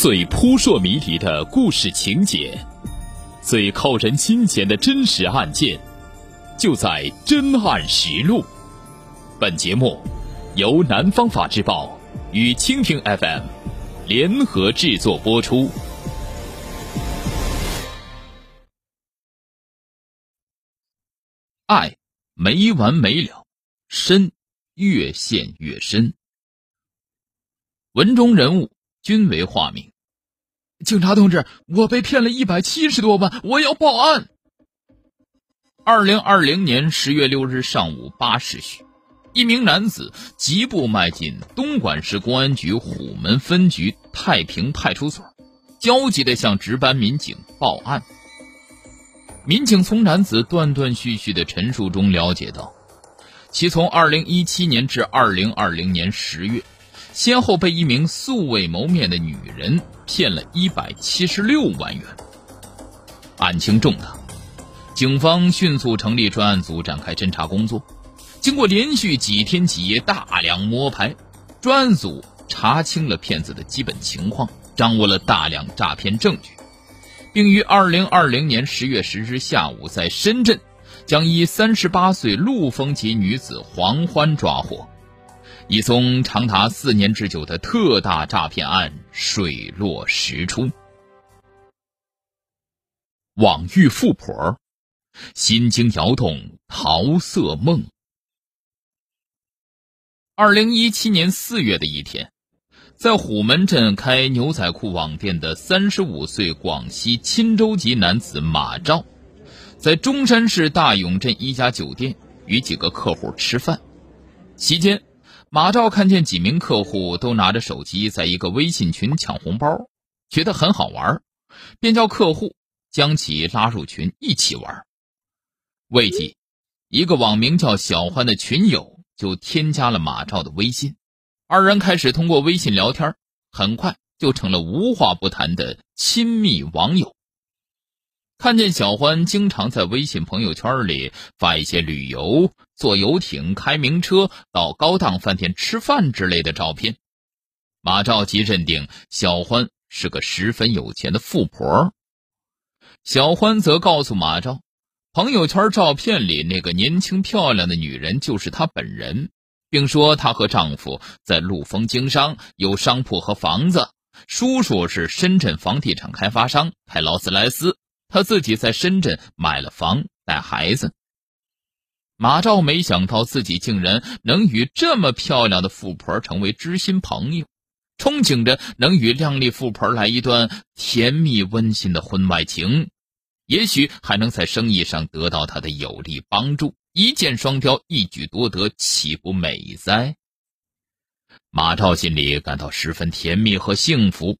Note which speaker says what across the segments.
Speaker 1: 最扑朔迷离的故事情节，最扣人心弦的真实案件，就在《真案实录》。本节目由南方法制报与蜻蜓 FM 联合制作播出。
Speaker 2: 爱没完没了，深越陷越深。文中人物均为化名。警察同志，我被骗了一百七十多万，我要报案。二零二零年十月六日上午八时许，一名男子疾步迈进东莞市公安局虎门分局太平派出所，焦急地向值班民警报案。民警从男子断断续续的陈述中了解到，其从二零一七年至二零二零年十月。先后被一名素未谋面的女人骗了一百七十六万元，案情重大，警方迅速成立专案组展开侦查工作。经过连续几天几夜大量摸排，专案组查清了骗子的基本情况，掌握了大量诈骗证据，并于二零二零年十月十日下午在深圳将一三十八岁陆丰籍女子黄欢抓获。一宗长达四年之久的特大诈骗案水落石出。网遇富婆，心惊摇动桃色梦。二零一七年四月的一天，在虎门镇开牛仔裤网店的三十五岁广西钦州籍男子马兆，在中山市大涌镇一家酒店与几个客户吃饭，期间。马照看见几名客户都拿着手机在一个微信群抢红包，觉得很好玩，便叫客户将其拉入群一起玩。未几，一个网名叫小欢的群友就添加了马照的微信，二人开始通过微信聊天，很快就成了无话不谈的亲密网友。看见小欢经常在微信朋友圈里发一些旅游、坐游艇、开名车、到高档饭店吃饭之类的照片，马兆吉认定小欢是个十分有钱的富婆。小欢则告诉马兆，朋友圈照片里那个年轻漂亮的女人就是她本人，并说她和丈夫在陆丰经商，有商铺和房子，叔叔是深圳房地产开发商，开劳斯莱斯。他自己在深圳买了房，带孩子。马照没想到自己竟然能与这么漂亮的富婆成为知心朋友，憧憬着能与靓丽富婆来一段甜蜜温馨的婚外情，也许还能在生意上得到她的有力帮助，一箭双雕，一举多得，岂不美哉？马照心里感到十分甜蜜和幸福。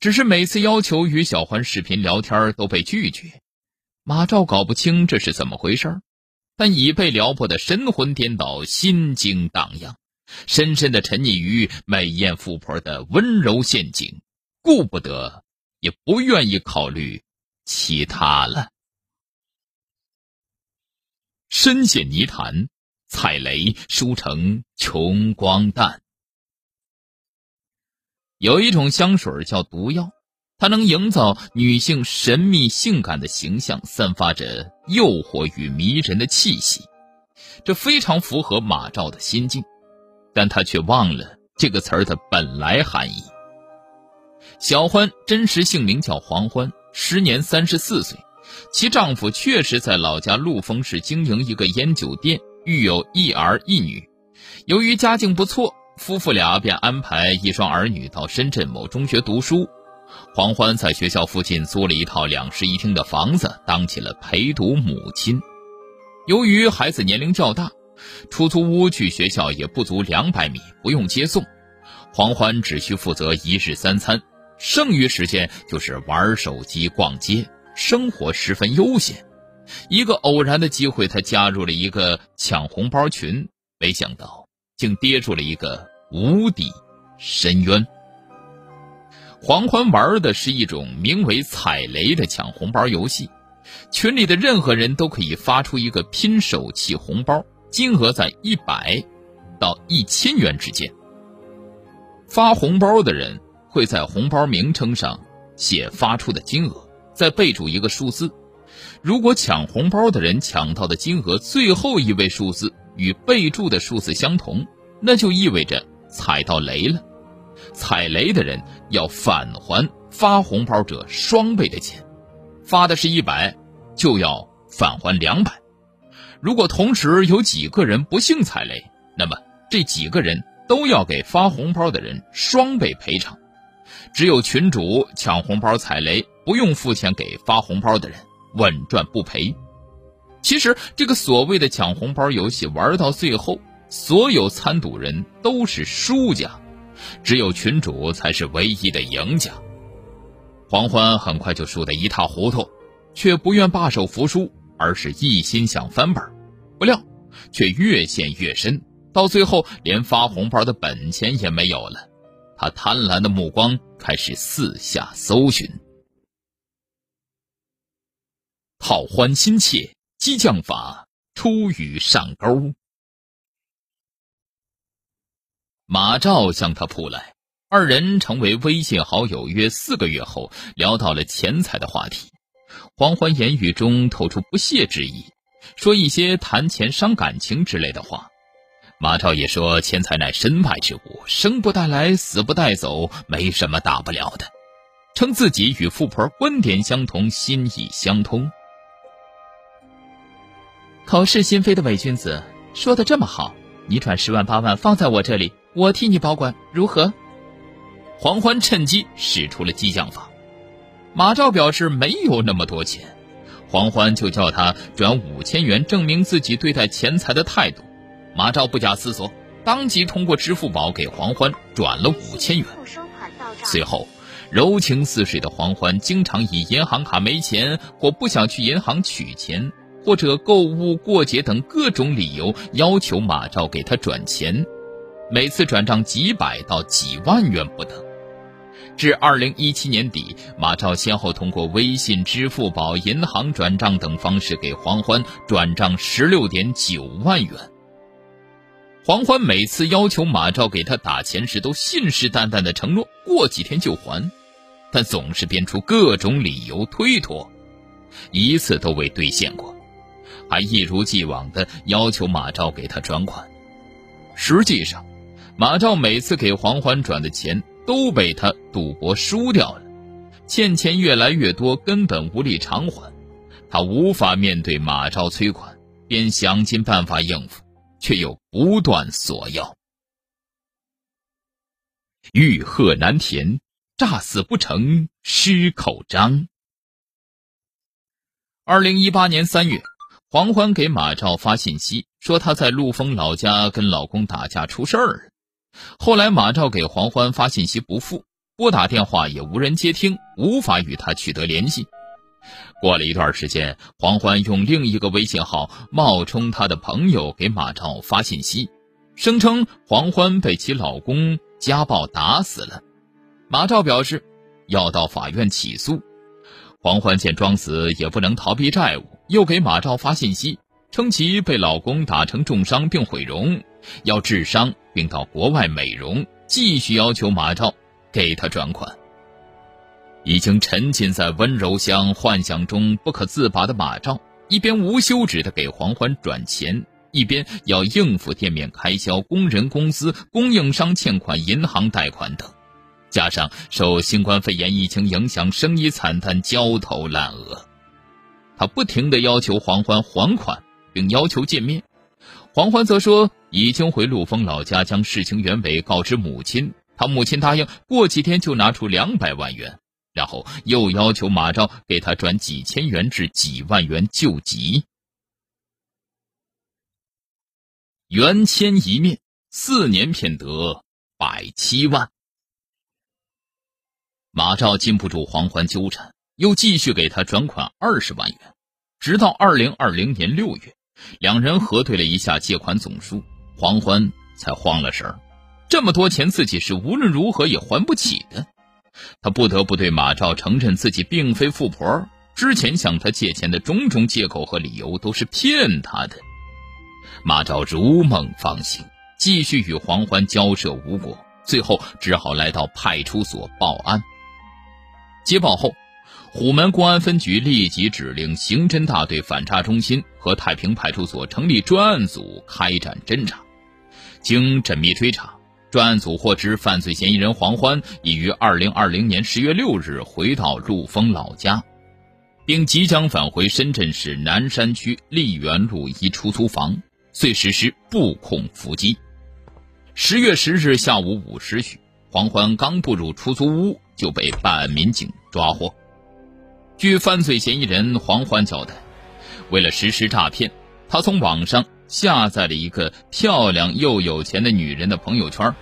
Speaker 2: 只是每次要求与小欢视频聊天都被拒绝，马照搞不清这是怎么回事但已被撩拨的神魂颠倒，心惊荡漾，深深的沉溺于美艳富婆的温柔陷阱，顾不得，也不愿意考虑其他了。深陷泥潭，踩雷输成穷光蛋。有一种香水叫毒药，它能营造女性神秘性感的形象，散发着诱惑与迷人的气息，这非常符合马照的心境，但他却忘了这个词儿的本来含义。小欢真实姓名叫黄欢，时年三十四岁，其丈夫确实在老家陆丰市经营一个烟酒店，育有一儿一女，由于家境不错。夫妇俩便安排一双儿女到深圳某中学读书，黄欢在学校附近租了一套两室一厅的房子，当起了陪读母亲。由于孩子年龄较大，出租屋距学校也不足两百米，不用接送，黄欢只需负责一日三餐，剩余时间就是玩手机、逛街，生活十分悠闲。一个偶然的机会，他加入了一个抢红包群，没想到。竟跌入了一个无底深渊。黄欢玩的是一种名为“踩雷”的抢红包游戏，群里的任何人都可以发出一个拼手气红包，金额在一百到一千元之间。发红包的人会在红包名称上写发出的金额，再备注一个数字。如果抢红包的人抢到的金额最后一位数字与备注的数字相同，那就意味着踩到雷了。踩雷的人要返还发红包者双倍的钱，发的是一百，就要返还两百。如果同时有几个人不幸踩雷，那么这几个人都要给发红包的人双倍赔偿。只有群主抢红包踩雷，不用付钱给发红包的人，稳赚不赔。其实，这个所谓的抢红包游戏玩到最后，所有参赌人都是输家，只有群主才是唯一的赢家。黄欢很快就输得一塌糊涂，却不愿罢手服输，而是一心想翻本。不料，却越陷越深，到最后连发红包的本钱也没有了。他贪婪的目光开始四下搜寻，讨欢心切，激将法出于上钩。马照向他扑来，二人成为微信好友约四个月后，聊到了钱财的话题。黄欢言语中透出不屑之意。说一些谈钱伤感情之类的话，马超也说钱财乃身外之物，生不带来，死不带走，没什么大不了的，称自己与富婆观点相同，心意相通。口是心非的伪君子，说的这么好，你转十万八万放在我这里，我替你保管，如何？黄欢趁机使出了激将法，马超表示没有那么多钱。黄欢就叫他转五千元，证明自己对待钱财的态度。马照不假思索，当即通过支付宝给黄欢转了五千元。随后，柔情似水的黄欢经常以银行卡没钱或不想去银行取钱，或者购物过节等各种理由，要求马照给他转钱，每次转账几百到几万元不等。至二零一七年底，马超先后通过微信、支付宝、银行转账等方式给黄欢转账十六点九万元。黄欢每次要求马超给他打钱时，都信誓旦旦的承诺过几天就还，但总是编出各种理由推脱，一次都未兑现过，还一如既往的要求马超给他转款。实际上，马超每次给黄欢转的钱。都被他赌博输掉了，欠钱越来越多，根本无力偿还，他无法面对马超催款，便想尽办法应付，却又不断索要。欲壑难填，诈死不成失口章。二零一八年三月，黄欢给马超发信息，说他在陆丰老家跟老公打架出事儿了。后来，马照给黄欢发信息不复，拨打电话也无人接听，无法与他取得联系。过了一段时间，黄欢用另一个微信号冒充他的朋友给马照发信息，声称黄欢被其老公家暴打死了。马照表示要到法院起诉。黄欢见装死也不能逃避债务，又给马照发信息，称其被老公打成重伤并毁容。要治伤，并到国外美容，继续要求马照给他转款。已经沉浸在温柔乡幻想中不可自拔的马照，一边无休止的给黄欢转钱，一边要应付店面开销、工人工资、供应商欠款、银行贷款等，加上受新冠肺炎疫情影响，生意惨淡，焦头烂额。他不停的要求黄欢还款，并要求见面。黄欢则说。已经回陆丰老家，将事情原委告知母亲。他母亲答应过几天就拿出两百万元，然后又要求马昭给他转几千元至几万元救急。元签一面，四年骗得百七万。马昭禁不住黄欢纠缠，又继续给他转款二十万元，直到二零二零年六月，两人核对了一下借款总数。黄欢才慌了神儿，这么多钱自己是无论如何也还不起的，他不得不对马照承认自己并非富婆，之前向他借钱的种种借口和理由都是骗他的。马照如梦方醒，继续与黄欢交涉无果，最后只好来到派出所报案。接报后，虎门公安分局立即指令刑侦大队反诈中心和太平派出所成立专案组开展侦查。经缜密追查，专案组获知犯罪嫌疑人黄欢已于二零二零年十月六日回到陆丰老家，并即将返回深圳市南山区丽园路一出租房，遂实施布控伏击。十月十日下午五时许，黄欢刚步入出租屋，就被办案民警抓获。据犯罪嫌疑人黄欢交代，为了实施诈骗，他从网上下载了一个漂亮又有钱的女人的朋友圈，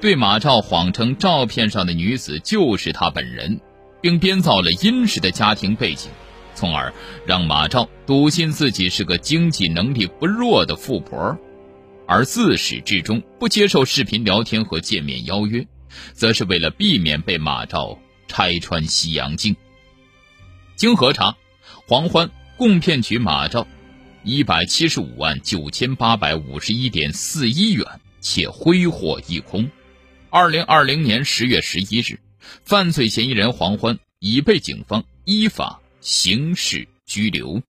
Speaker 2: 对马照谎称照片上的女子就是他本人，并编造了殷实的家庭背景，从而让马照笃信自己是个经济能力不弱的富婆。而自始至终不接受视频聊天和见面邀约，则是为了避免被马照拆穿西洋镜。经核查，黄欢共骗取马照一百七十五万九千八百五十一点四一元，且挥霍一空。二零二零年十月十一日，犯罪嫌疑人黄欢已被警方依法刑事拘留。